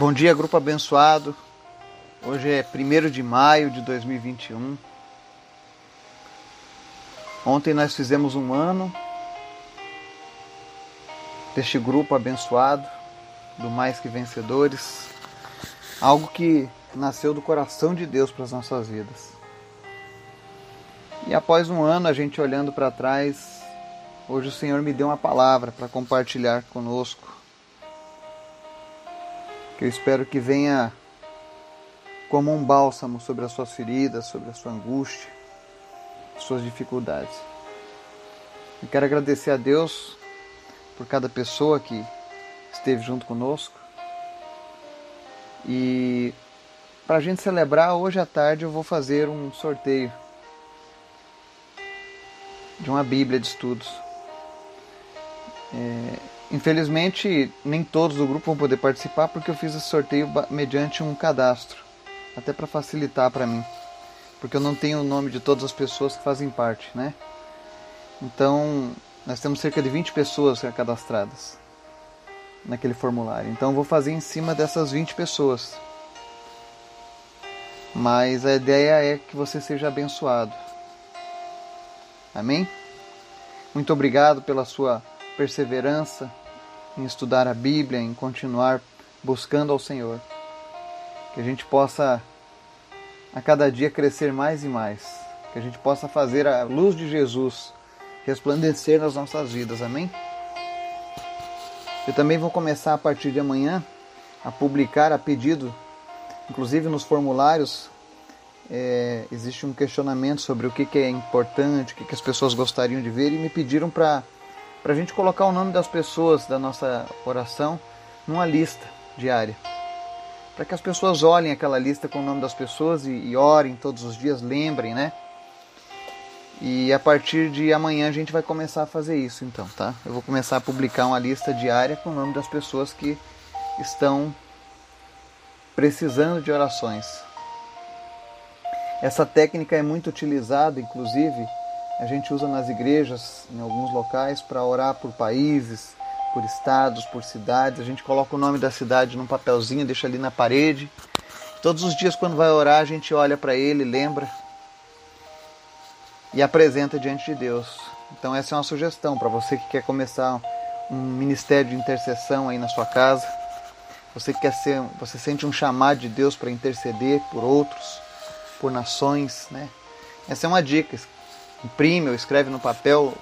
Bom dia, grupo abençoado. Hoje é 1 de maio de 2021. Ontem nós fizemos um ano deste grupo abençoado, do Mais Que Vencedores. Algo que nasceu do coração de Deus para as nossas vidas. E após um ano, a gente olhando para trás, hoje o Senhor me deu uma palavra para compartilhar conosco que eu espero que venha como um bálsamo sobre as suas feridas, sobre a sua angústia, suas dificuldades. Eu quero agradecer a Deus por cada pessoa que esteve junto conosco. E para a gente celebrar, hoje à tarde eu vou fazer um sorteio de uma Bíblia de estudos. É, Infelizmente, nem todos do grupo vão poder participar porque eu fiz esse sorteio mediante um cadastro, até para facilitar para mim, porque eu não tenho o nome de todas as pessoas que fazem parte, né? Então, nós temos cerca de 20 pessoas cadastradas naquele formulário. Então, eu vou fazer em cima dessas 20 pessoas. Mas a ideia é que você seja abençoado. Amém? Muito obrigado pela sua perseverança em estudar a Bíblia, em continuar buscando ao Senhor. Que a gente possa a cada dia crescer mais e mais. Que a gente possa fazer a luz de Jesus resplandecer nas nossas vidas. Amém? Eu também vou começar a partir de amanhã a publicar a pedido, inclusive nos formulários, é, existe um questionamento sobre o que, que é importante, o que, que as pessoas gostariam de ver e me pediram para para a gente colocar o nome das pessoas da nossa oração numa lista diária. Para que as pessoas olhem aquela lista com o nome das pessoas e, e orem todos os dias, lembrem, né? E a partir de amanhã a gente vai começar a fazer isso, então, tá? Eu vou começar a publicar uma lista diária com o nome das pessoas que estão precisando de orações. Essa técnica é muito utilizada, inclusive, a gente usa nas igrejas, em alguns locais, para orar por países, por estados, por cidades. A gente coloca o nome da cidade num papelzinho, deixa ali na parede. Todos os dias, quando vai orar, a gente olha para ele, lembra e apresenta diante de Deus. Então, essa é uma sugestão para você que quer começar um ministério de intercessão aí na sua casa. Você quer ser, você sente um chamado de Deus para interceder por outros, por nações, né? Essa é uma dica imprime ou escreve no papel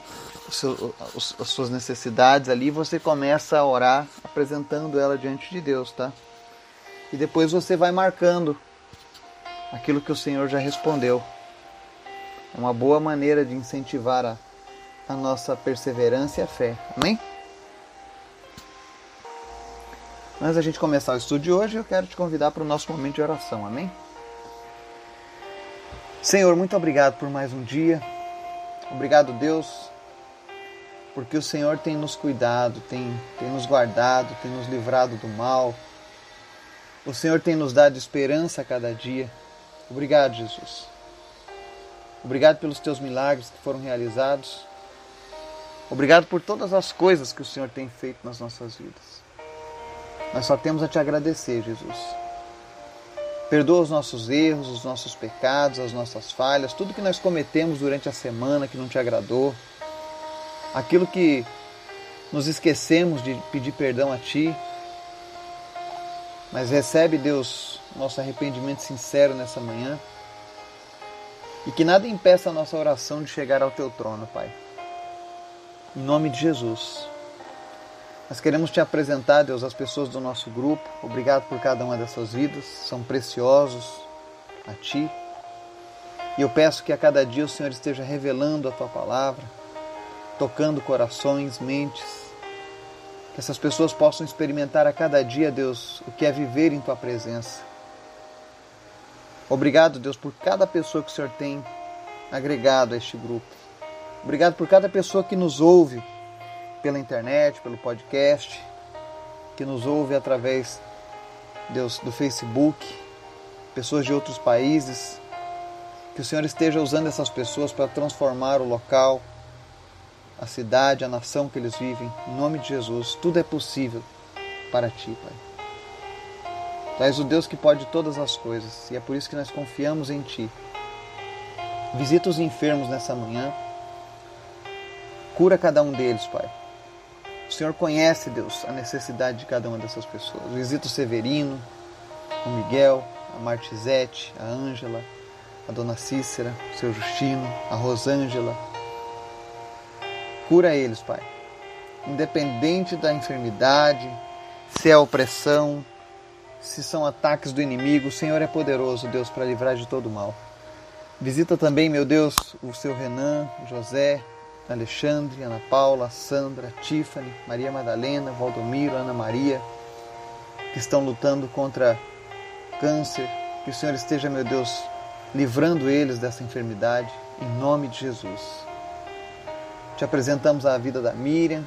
seu, as suas necessidades ali, você começa a orar apresentando ela diante de Deus, tá? E depois você vai marcando aquilo que o Senhor já respondeu. É uma boa maneira de incentivar a, a nossa perseverança e a fé. Amém? Antes da gente começar o estudo de hoje, eu quero te convidar para o nosso momento de oração. Amém? Senhor, muito obrigado por mais um dia. Obrigado, Deus, porque o Senhor tem nos cuidado, tem, tem nos guardado, tem nos livrado do mal. O Senhor tem nos dado esperança a cada dia. Obrigado, Jesus. Obrigado pelos teus milagres que foram realizados. Obrigado por todas as coisas que o Senhor tem feito nas nossas vidas. Nós só temos a te agradecer, Jesus. Perdoa os nossos erros, os nossos pecados, as nossas falhas, tudo que nós cometemos durante a semana que não te agradou, aquilo que nos esquecemos de pedir perdão a Ti. Mas recebe, Deus, nosso arrependimento sincero nessa manhã e que nada impeça a nossa oração de chegar ao Teu trono, Pai. Em nome de Jesus. Nós queremos te apresentar, Deus, as pessoas do nosso grupo. Obrigado por cada uma dessas vidas, são preciosos a Ti. E eu peço que a cada dia o Senhor esteja revelando a Tua palavra, tocando corações, mentes. Que essas pessoas possam experimentar a cada dia, Deus, o que é viver em Tua presença. Obrigado, Deus, por cada pessoa que o Senhor tem agregado a este grupo. Obrigado por cada pessoa que nos ouve pela internet, pelo podcast, que nos ouve através do Facebook, pessoas de outros países. Que o Senhor esteja usando essas pessoas para transformar o local, a cidade, a nação que eles vivem. Em nome de Jesus, tudo é possível para ti, Pai. Tu és o Deus que pode todas as coisas e é por isso que nós confiamos em Ti. Visita os enfermos nessa manhã. Cura cada um deles, Pai. O Senhor conhece, Deus, a necessidade de cada uma dessas pessoas. Visita o Severino, o Miguel, a Martizete, a Ângela, a Dona Cícera, o seu Justino, a Rosângela. Cura eles, Pai. Independente da enfermidade, se é opressão, se são ataques do inimigo, o Senhor é poderoso, Deus, para livrar de todo mal. Visita também, meu Deus, o seu Renan, José, Alexandre, Ana Paula, Sandra, Tiffany, Maria Madalena, Valdomiro, Ana Maria, que estão lutando contra câncer. Que o Senhor esteja, meu Deus, livrando eles dessa enfermidade, em nome de Jesus. Te apresentamos a vida da Miriam,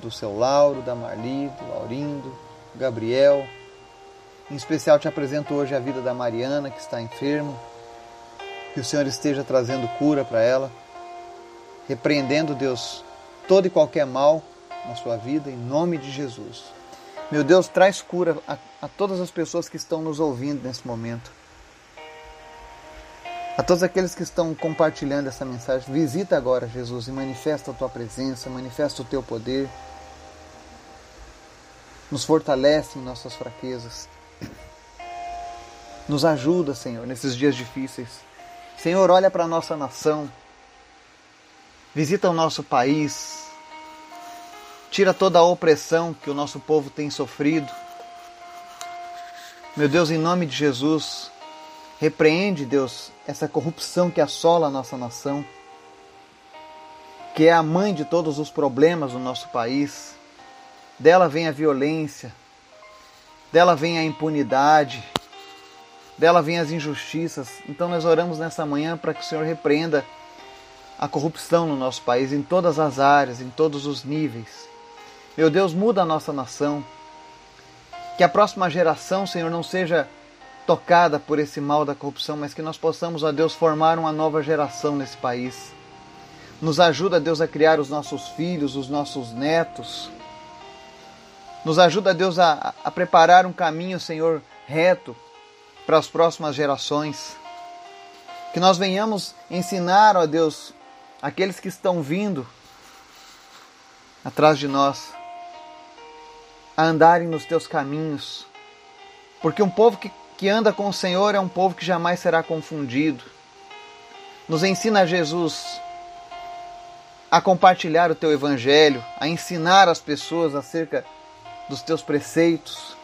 do seu Lauro, da Marli, do Laurindo, do Gabriel. Em especial te apresento hoje a vida da Mariana, que está enferma. Que o Senhor esteja trazendo cura para ela repreendendo, Deus, todo e qualquer mal na sua vida, em nome de Jesus. Meu Deus, traz cura a, a todas as pessoas que estão nos ouvindo nesse momento. A todos aqueles que estão compartilhando essa mensagem, visita agora, Jesus, e manifesta a tua presença, manifesta o teu poder. Nos fortalece em nossas fraquezas. Nos ajuda, Senhor, nesses dias difíceis. Senhor, olha para a nossa nação. Visita o nosso país. Tira toda a opressão que o nosso povo tem sofrido. Meu Deus, em nome de Jesus, repreende, Deus, essa corrupção que assola a nossa nação, que é a mãe de todos os problemas do nosso país. Dela vem a violência, dela vem a impunidade, dela vem as injustiças. Então nós oramos nessa manhã para que o Senhor repreenda a corrupção no nosso país em todas as áreas, em todos os níveis. Meu Deus, muda a nossa nação. Que a próxima geração, Senhor, não seja tocada por esse mal da corrupção, mas que nós possamos, ó Deus, formar uma nova geração nesse país. Nos ajuda, Deus, a criar os nossos filhos, os nossos netos. Nos ajuda, Deus, a, a preparar um caminho, Senhor, reto para as próximas gerações. Que nós venhamos ensinar, ó Deus, aqueles que estão vindo atrás de nós a andarem nos teus caminhos. Porque um povo que, que anda com o Senhor é um povo que jamais será confundido. Nos ensina Jesus a compartilhar o teu evangelho, a ensinar as pessoas acerca dos teus preceitos,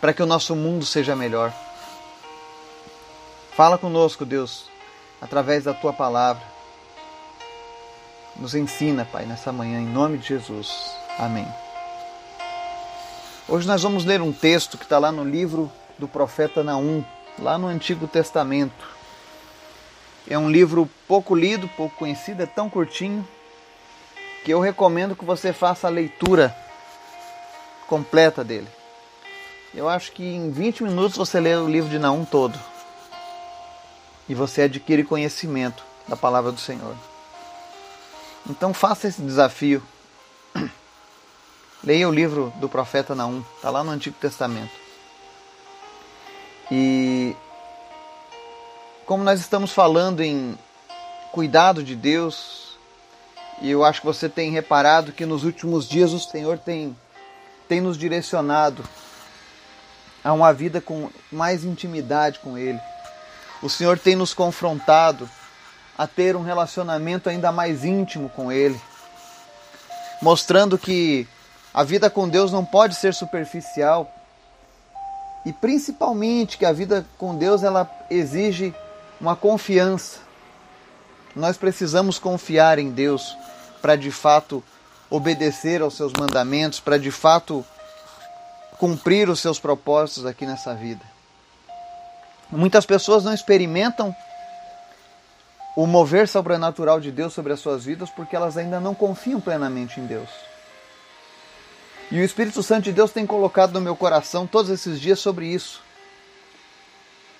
para que o nosso mundo seja melhor. Fala conosco, Deus, através da tua palavra. Nos ensina, Pai, nessa manhã, em nome de Jesus. Amém. Hoje nós vamos ler um texto que está lá no livro do profeta Naum, lá no Antigo Testamento. É um livro pouco lido, pouco conhecido, é tão curtinho que eu recomendo que você faça a leitura completa dele. Eu acho que em 20 minutos você lê o livro de Naum todo e você adquire conhecimento da palavra do Senhor. Então faça esse desafio. Leia o livro do profeta Naum, está lá no Antigo Testamento. E como nós estamos falando em cuidado de Deus, e eu acho que você tem reparado que nos últimos dias o Senhor tem, tem nos direcionado a uma vida com mais intimidade com Ele. O Senhor tem nos confrontado a ter um relacionamento ainda mais íntimo com Ele, mostrando que a vida com Deus não pode ser superficial e principalmente que a vida com Deus ela exige uma confiança. Nós precisamos confiar em Deus para de fato obedecer aos seus mandamentos, para de fato cumprir os seus propósitos aqui nessa vida. Muitas pessoas não experimentam o mover sobrenatural de Deus sobre as suas vidas porque elas ainda não confiam plenamente em Deus. E o Espírito Santo de Deus tem colocado no meu coração todos esses dias sobre isso.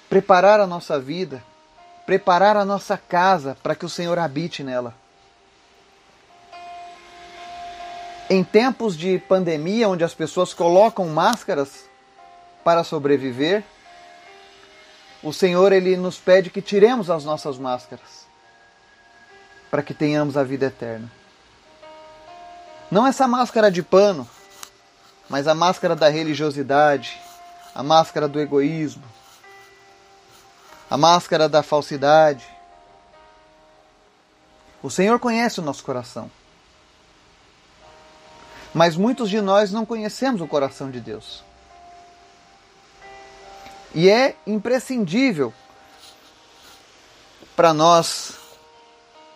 Preparar a nossa vida, preparar a nossa casa para que o Senhor habite nela. Em tempos de pandemia, onde as pessoas colocam máscaras, para sobreviver, o Senhor ele nos pede que tiremos as nossas máscaras para que tenhamos a vida eterna. Não essa máscara de pano, mas a máscara da religiosidade, a máscara do egoísmo, a máscara da falsidade. O Senhor conhece o nosso coração. Mas muitos de nós não conhecemos o coração de Deus. E é imprescindível para nós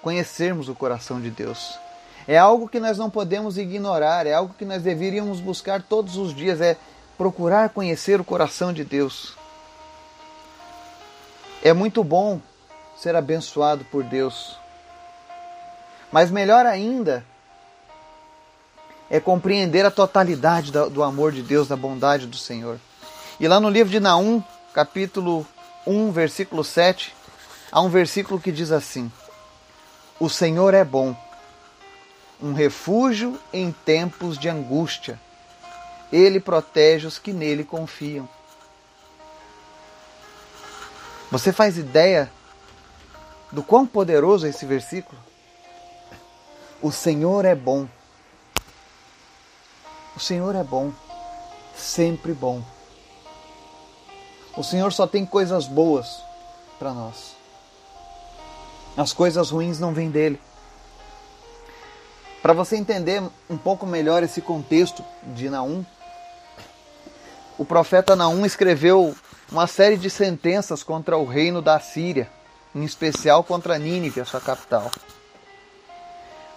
conhecermos o coração de Deus. É algo que nós não podemos ignorar, é algo que nós deveríamos buscar todos os dias, é procurar conhecer o coração de Deus. É muito bom ser abençoado por Deus. Mas melhor ainda é compreender a totalidade do amor de Deus, da bondade do Senhor. E lá no livro de Naum, capítulo 1, versículo 7, há um versículo que diz assim: O Senhor é bom, um refúgio em tempos de angústia. Ele protege os que nele confiam. Você faz ideia do quão poderoso é esse versículo? O Senhor é bom. O Senhor é bom, sempre bom. O Senhor só tem coisas boas para nós. As coisas ruins não vêm dele. Para você entender um pouco melhor esse contexto de Naum, o profeta Naum escreveu uma série de sentenças contra o reino da Síria, em especial contra Nínive, a sua capital.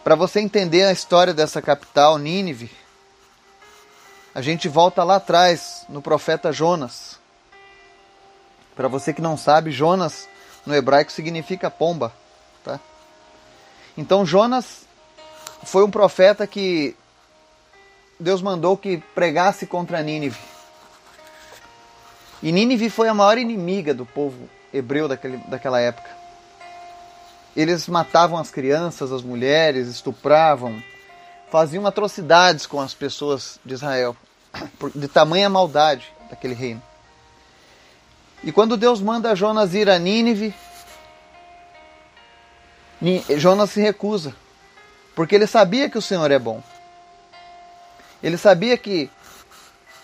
Para você entender a história dessa capital, Nínive, a gente volta lá atrás no profeta Jonas. Para você que não sabe, Jonas no hebraico significa pomba, tá? Então Jonas foi um profeta que Deus mandou que pregasse contra Nínive. E Nínive foi a maior inimiga do povo hebreu daquele, daquela época. Eles matavam as crianças, as mulheres, estupravam, faziam atrocidades com as pessoas de Israel, de tamanha maldade daquele reino. E quando Deus manda Jonas ir a Nínive, Jonas se recusa, porque ele sabia que o Senhor é bom. Ele sabia que,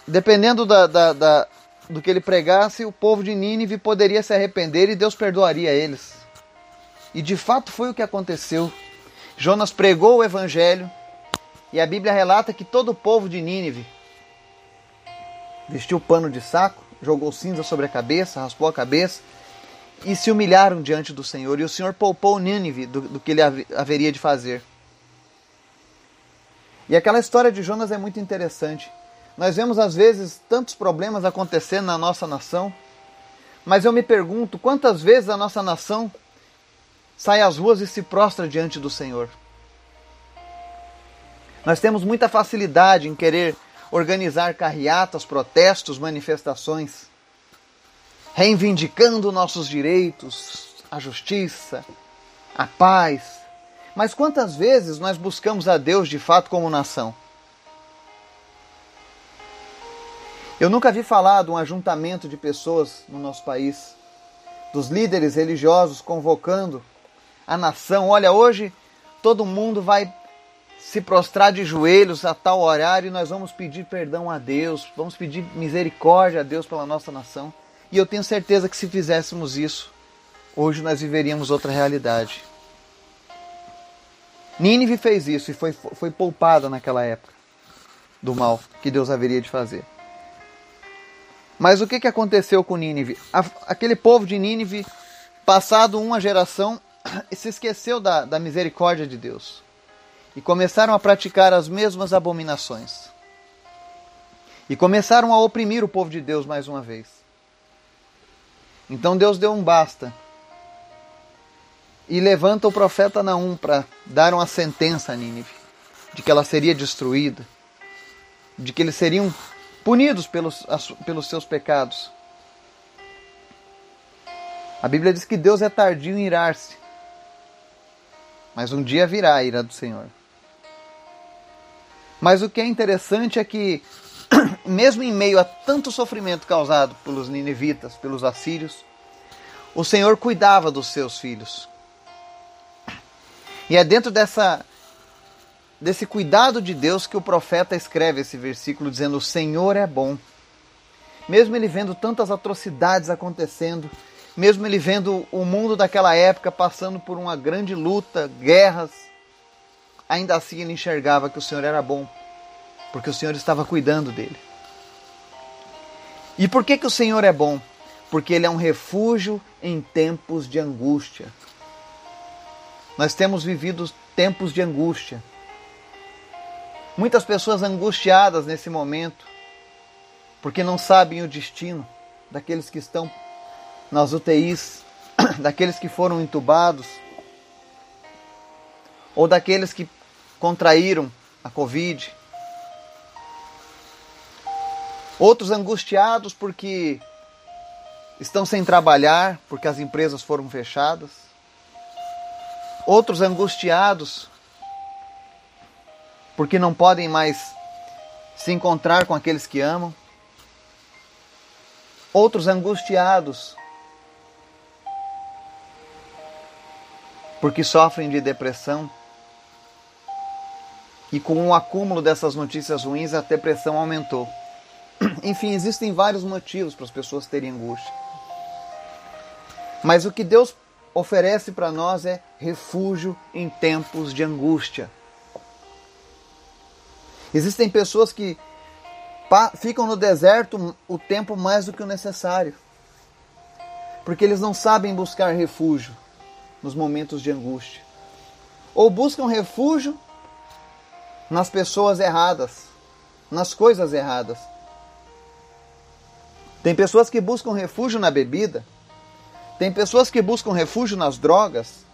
dependendo da, da, da, do que ele pregasse, o povo de Nínive poderia se arrepender e Deus perdoaria eles. E de fato foi o que aconteceu. Jonas pregou o evangelho e a Bíblia relata que todo o povo de Nínive vestiu pano de saco jogou cinza sobre a cabeça, raspou a cabeça e se humilharam diante do Senhor. E o Senhor poupou Nínive do, do que ele haveria de fazer. E aquela história de Jonas é muito interessante. Nós vemos às vezes tantos problemas acontecendo na nossa nação, mas eu me pergunto quantas vezes a nossa nação sai às ruas e se prostra diante do Senhor. Nós temos muita facilidade em querer organizar carreatas, protestos, manifestações, reivindicando nossos direitos, a justiça, a paz. Mas quantas vezes nós buscamos a Deus de fato como nação? Eu nunca vi falar de um ajuntamento de pessoas no nosso país, dos líderes religiosos convocando a nação. Olha, hoje todo mundo vai se prostrar de joelhos a tal horário e nós vamos pedir perdão a Deus, vamos pedir misericórdia a Deus pela nossa nação. E eu tenho certeza que se fizéssemos isso, hoje nós viveríamos outra realidade. Nínive fez isso e foi, foi poupada naquela época do mal que Deus haveria de fazer. Mas o que, que aconteceu com Nínive? Aquele povo de Nínive, passado uma geração, se esqueceu da, da misericórdia de Deus e começaram a praticar as mesmas abominações. E começaram a oprimir o povo de Deus mais uma vez. Então Deus deu um basta. E levanta o profeta Naum para dar uma sentença a Nínive, de que ela seria destruída, de que eles seriam punidos pelos, pelos seus pecados. A Bíblia diz que Deus é tardio em irar-se, mas um dia virá a ira do Senhor. Mas o que é interessante é que mesmo em meio a tanto sofrimento causado pelos ninivitas, pelos assírios, o Senhor cuidava dos seus filhos. E é dentro dessa desse cuidado de Deus que o profeta escreve esse versículo dizendo: "O Senhor é bom". Mesmo ele vendo tantas atrocidades acontecendo, mesmo ele vendo o mundo daquela época passando por uma grande luta, guerras, ainda assim ele enxergava que o Senhor era bom, porque o Senhor estava cuidando dele. E por que, que o Senhor é bom? Porque ele é um refúgio em tempos de angústia. Nós temos vivido tempos de angústia. Muitas pessoas angustiadas nesse momento, porque não sabem o destino daqueles que estão nas UTIs, daqueles que foram entubados, ou daqueles que contraíram a Covid. Outros angustiados porque estão sem trabalhar, porque as empresas foram fechadas. Outros angustiados porque não podem mais se encontrar com aqueles que amam. Outros angustiados porque sofrem de depressão. E com o acúmulo dessas notícias ruins, a depressão aumentou. Enfim, existem vários motivos para as pessoas terem angústia. Mas o que Deus oferece para nós é refúgio em tempos de angústia. Existem pessoas que ficam no deserto o tempo mais do que o necessário, porque eles não sabem buscar refúgio nos momentos de angústia, ou buscam refúgio nas pessoas erradas, nas coisas erradas. Tem pessoas que buscam refúgio na bebida, tem pessoas que buscam refúgio nas drogas,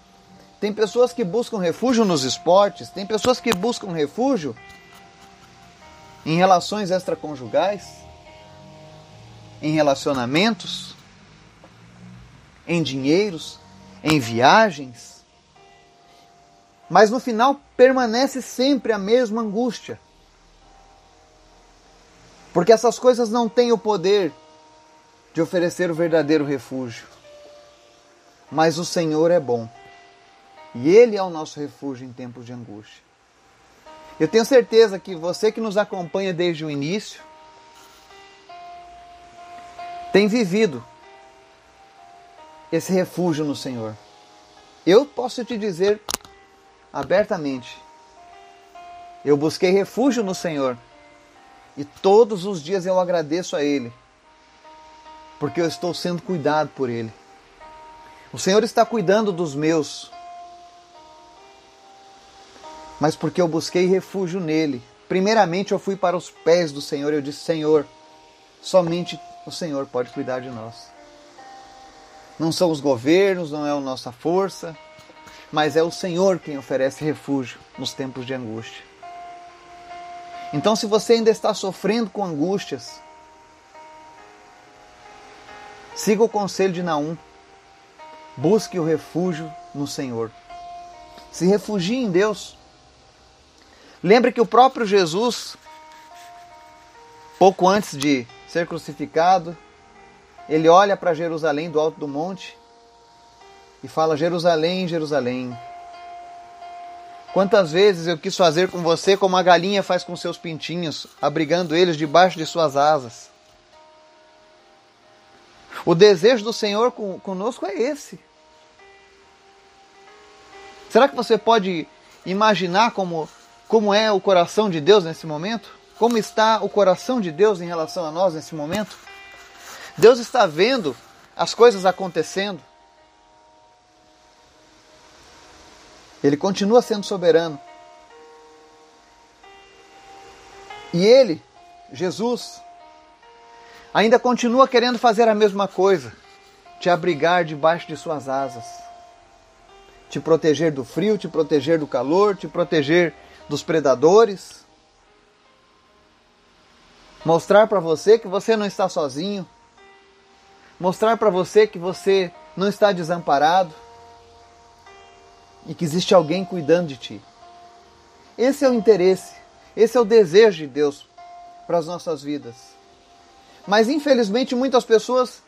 tem pessoas que buscam refúgio nos esportes, tem pessoas que buscam refúgio em relações extraconjugais, em relacionamentos, em dinheiros, em viagens. Mas no final permanece sempre a mesma angústia. Porque essas coisas não têm o poder de oferecer o verdadeiro refúgio. Mas o Senhor é bom. E Ele é o nosso refúgio em tempos de angústia. Eu tenho certeza que você que nos acompanha desde o início tem vivido esse refúgio no Senhor. Eu posso te dizer abertamente: eu busquei refúgio no Senhor e todos os dias eu agradeço a Ele, porque eu estou sendo cuidado por Ele. O Senhor está cuidando dos meus, mas porque eu busquei refúgio nele. Primeiramente eu fui para os pés do Senhor e eu disse: Senhor, somente o Senhor pode cuidar de nós. Não são os governos, não é a nossa força, mas é o Senhor quem oferece refúgio nos tempos de angústia. Então, se você ainda está sofrendo com angústias, siga o conselho de Naum. Busque o refúgio no Senhor. Se refugie em Deus. Lembre que o próprio Jesus, pouco antes de ser crucificado, ele olha para Jerusalém do alto do monte e fala: Jerusalém, Jerusalém. Quantas vezes eu quis fazer com você como a galinha faz com seus pintinhos, abrigando eles debaixo de suas asas. O desejo do Senhor conosco é esse. Será que você pode imaginar como, como é o coração de Deus nesse momento? Como está o coração de Deus em relação a nós nesse momento? Deus está vendo as coisas acontecendo. Ele continua sendo soberano. E ele, Jesus, ainda continua querendo fazer a mesma coisa, te abrigar debaixo de suas asas, te proteger do frio, te proteger do calor, te proteger dos predadores, mostrar para você que você não está sozinho, mostrar para você que você não está desamparado, e que existe alguém cuidando de ti. Esse é o interesse, esse é o desejo de Deus para as nossas vidas. Mas infelizmente muitas pessoas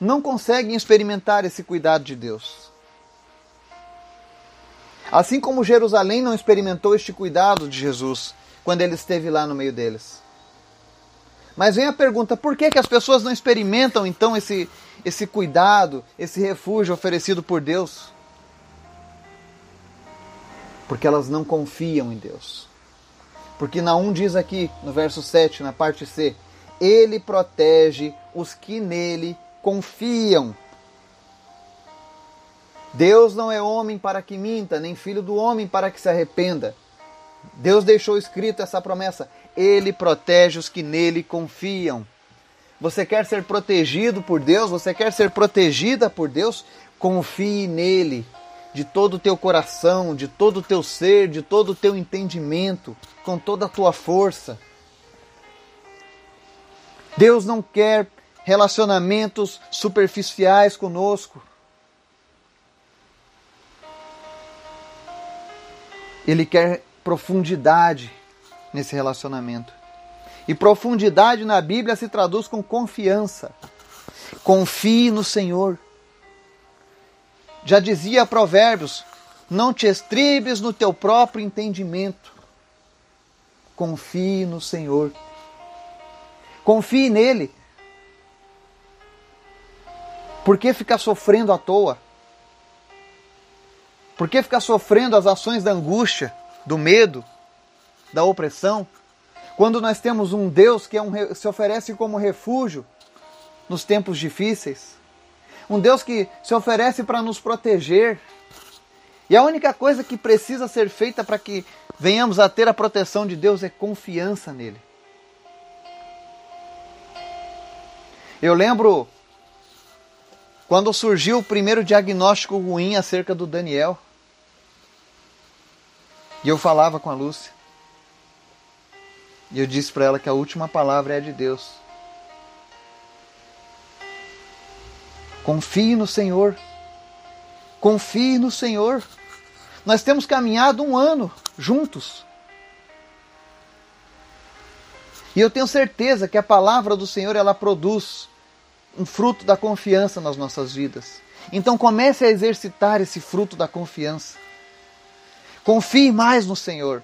não conseguem experimentar esse cuidado de Deus. Assim como Jerusalém não experimentou este cuidado de Jesus quando ele esteve lá no meio deles. Mas vem a pergunta: por que, que as pessoas não experimentam então esse, esse cuidado, esse refúgio oferecido por Deus? Porque elas não confiam em Deus. Porque Naum diz aqui no verso 7, na parte C: Ele protege os que nele confiam. Deus não é homem para que minta, nem filho do homem para que se arrependa. Deus deixou escrito essa promessa: Ele protege os que nele confiam. Você quer ser protegido por Deus? Você quer ser protegida por Deus? Confie nele de todo o teu coração, de todo o teu ser, de todo o teu entendimento, com toda a tua força. Deus não quer relacionamentos superficiais conosco. Ele quer profundidade nesse relacionamento. E profundidade na Bíblia se traduz com confiança. Confie no Senhor. Já dizia Provérbios: não te estribes no teu próprio entendimento. Confie no Senhor. Confie nele. Por que ficar sofrendo à toa? Por que ficar sofrendo as ações da angústia, do medo, da opressão, quando nós temos um Deus que é um, se oferece como refúgio nos tempos difíceis? Um Deus que se oferece para nos proteger. E a única coisa que precisa ser feita para que venhamos a ter a proteção de Deus é confiança nele. Eu lembro quando surgiu o primeiro diagnóstico ruim acerca do Daniel. E eu falava com a Lúcia. E eu disse para ela que a última palavra é de Deus. Confie no Senhor. Confie no Senhor. Nós temos caminhado um ano juntos. E eu tenho certeza que a palavra do Senhor ela produz um fruto da confiança nas nossas vidas. Então comece a exercitar esse fruto da confiança. Confie mais no Senhor.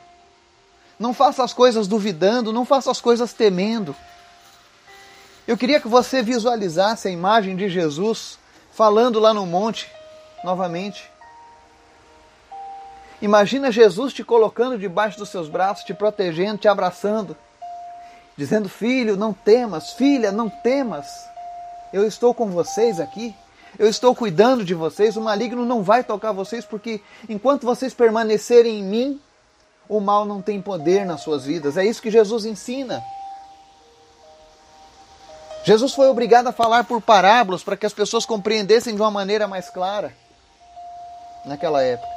Não faça as coisas duvidando, não faça as coisas temendo. Eu queria que você visualizasse a imagem de Jesus falando lá no monte novamente. Imagina Jesus te colocando debaixo dos seus braços, te protegendo, te abraçando, dizendo: Filho, não temas, filha, não temas. Eu estou com vocês aqui. Eu estou cuidando de vocês. O maligno não vai tocar vocês, porque enquanto vocês permanecerem em mim, o mal não tem poder nas suas vidas. É isso que Jesus ensina. Jesus foi obrigado a falar por parábolas para que as pessoas compreendessem de uma maneira mais clara naquela época.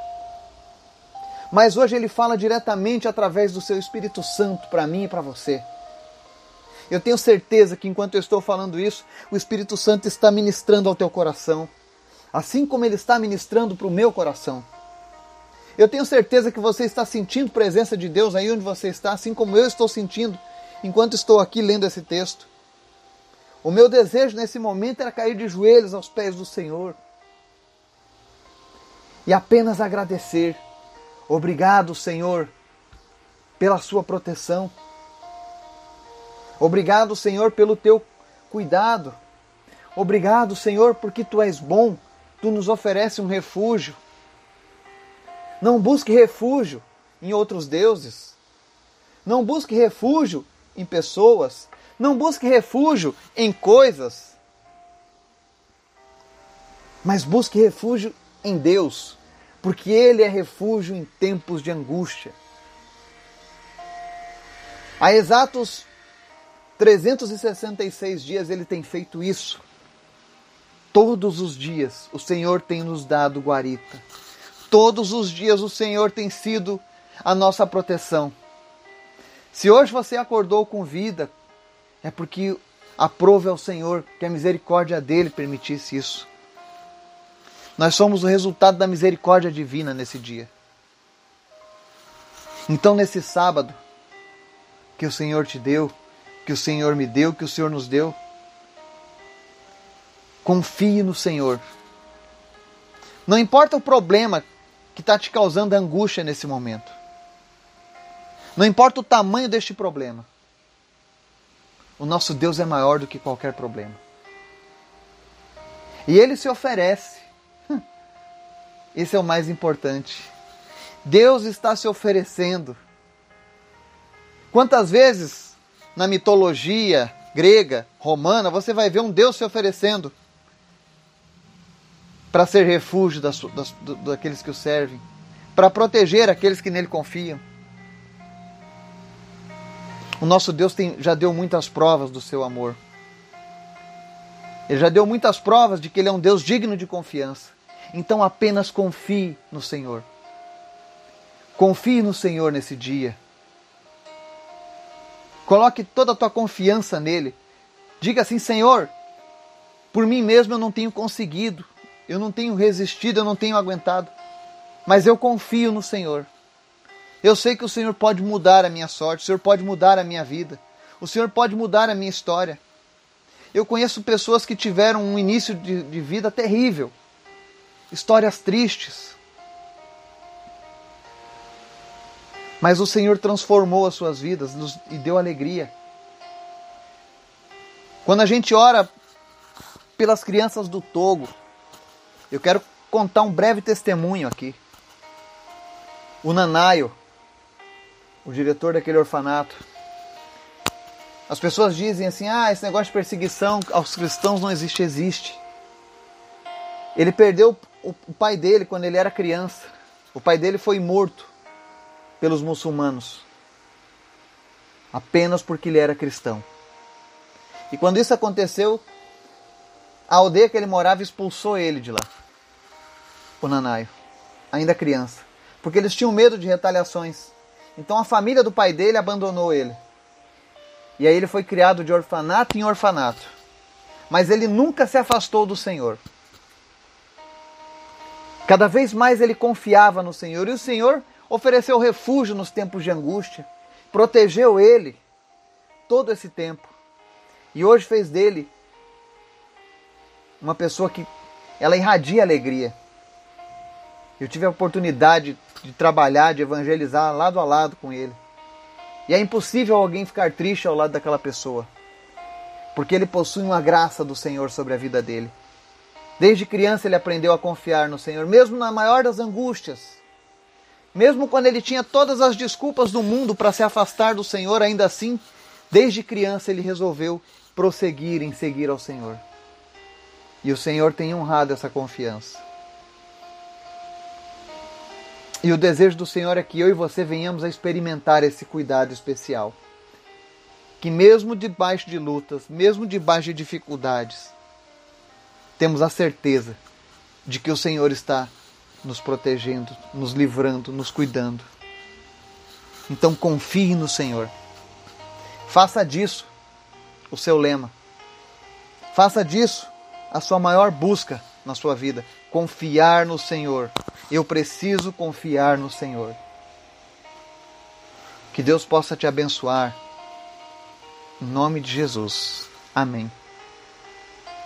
Mas hoje ele fala diretamente através do seu Espírito Santo para mim e para você. Eu tenho certeza que enquanto eu estou falando isso, o Espírito Santo está ministrando ao teu coração, assim como ele está ministrando para o meu coração. Eu tenho certeza que você está sentindo presença de Deus aí onde você está, assim como eu estou sentindo enquanto estou aqui lendo esse texto. O meu desejo nesse momento era cair de joelhos aos pés do Senhor e apenas agradecer. Obrigado, Senhor, pela sua proteção. Obrigado, Senhor, pelo teu cuidado. Obrigado, Senhor, porque tu és bom, tu nos oferece um refúgio. Não busque refúgio em outros deuses. Não busque refúgio em pessoas. Não busque refúgio em coisas. Mas busque refúgio em Deus, porque Ele é refúgio em tempos de angústia. Há exatos 366 dias ele tem feito isso. Todos os dias o Senhor tem nos dado guarita. Todos os dias o Senhor tem sido a nossa proteção. Se hoje você acordou com vida, é porque aprove ao Senhor que a misericórdia dele permitisse isso. Nós somos o resultado da misericórdia divina nesse dia. Então, nesse sábado que o Senhor te deu, que o Senhor me deu, que o Senhor nos deu. Confie no Senhor. Não importa o problema que está te causando angústia nesse momento. Não importa o tamanho deste problema. O nosso Deus é maior do que qualquer problema. E ele se oferece. Esse é o mais importante. Deus está se oferecendo. Quantas vezes na mitologia grega, romana, você vai ver um Deus se oferecendo para ser refúgio das, das, daqueles que o servem, para proteger aqueles que nele confiam. O nosso Deus tem, já deu muitas provas do seu amor. Ele já deu muitas provas de que Ele é um Deus digno de confiança. Então apenas confie no Senhor. Confie no Senhor nesse dia. Coloque toda a tua confiança nele. Diga assim: Senhor, por mim mesmo eu não tenho conseguido, eu não tenho resistido, eu não tenho aguentado, mas eu confio no Senhor. Eu sei que o Senhor pode mudar a minha sorte, o Senhor pode mudar a minha vida, o Senhor pode mudar a minha história. Eu conheço pessoas que tiveram um início de, de vida terrível, histórias tristes. Mas o Senhor transformou as suas vidas e deu alegria. Quando a gente ora pelas crianças do Togo, eu quero contar um breve testemunho aqui. O Nanaio, o diretor daquele orfanato, as pessoas dizem assim: ah, esse negócio de perseguição aos cristãos não existe, existe. Ele perdeu o pai dele quando ele era criança. O pai dele foi morto pelos muçulmanos apenas porque ele era cristão. E quando isso aconteceu, a aldeia que ele morava expulsou ele de lá, o Nanaio, ainda criança, porque eles tinham medo de retaliações. Então a família do pai dele abandonou ele. E aí ele foi criado de orfanato em orfanato. Mas ele nunca se afastou do Senhor. Cada vez mais ele confiava no Senhor e o Senhor ofereceu refúgio nos tempos de angústia, protegeu ele todo esse tempo. E hoje fez dele uma pessoa que ela irradia alegria. Eu tive a oportunidade de trabalhar, de evangelizar lado a lado com ele. E é impossível alguém ficar triste ao lado daquela pessoa, porque ele possui uma graça do Senhor sobre a vida dele. Desde criança ele aprendeu a confiar no Senhor, mesmo na maior das angústias. Mesmo quando ele tinha todas as desculpas do mundo para se afastar do Senhor, ainda assim, desde criança ele resolveu prosseguir em seguir ao Senhor. E o Senhor tem honrado essa confiança. E o desejo do Senhor é que eu e você venhamos a experimentar esse cuidado especial. Que mesmo debaixo de lutas, mesmo debaixo de dificuldades, temos a certeza de que o Senhor está nos protegendo, nos livrando, nos cuidando. Então confie no Senhor. Faça disso o seu lema. Faça disso a sua maior busca na sua vida. Confiar no Senhor eu preciso confiar no Senhor. Que Deus possa te abençoar. Em nome de Jesus. Amém.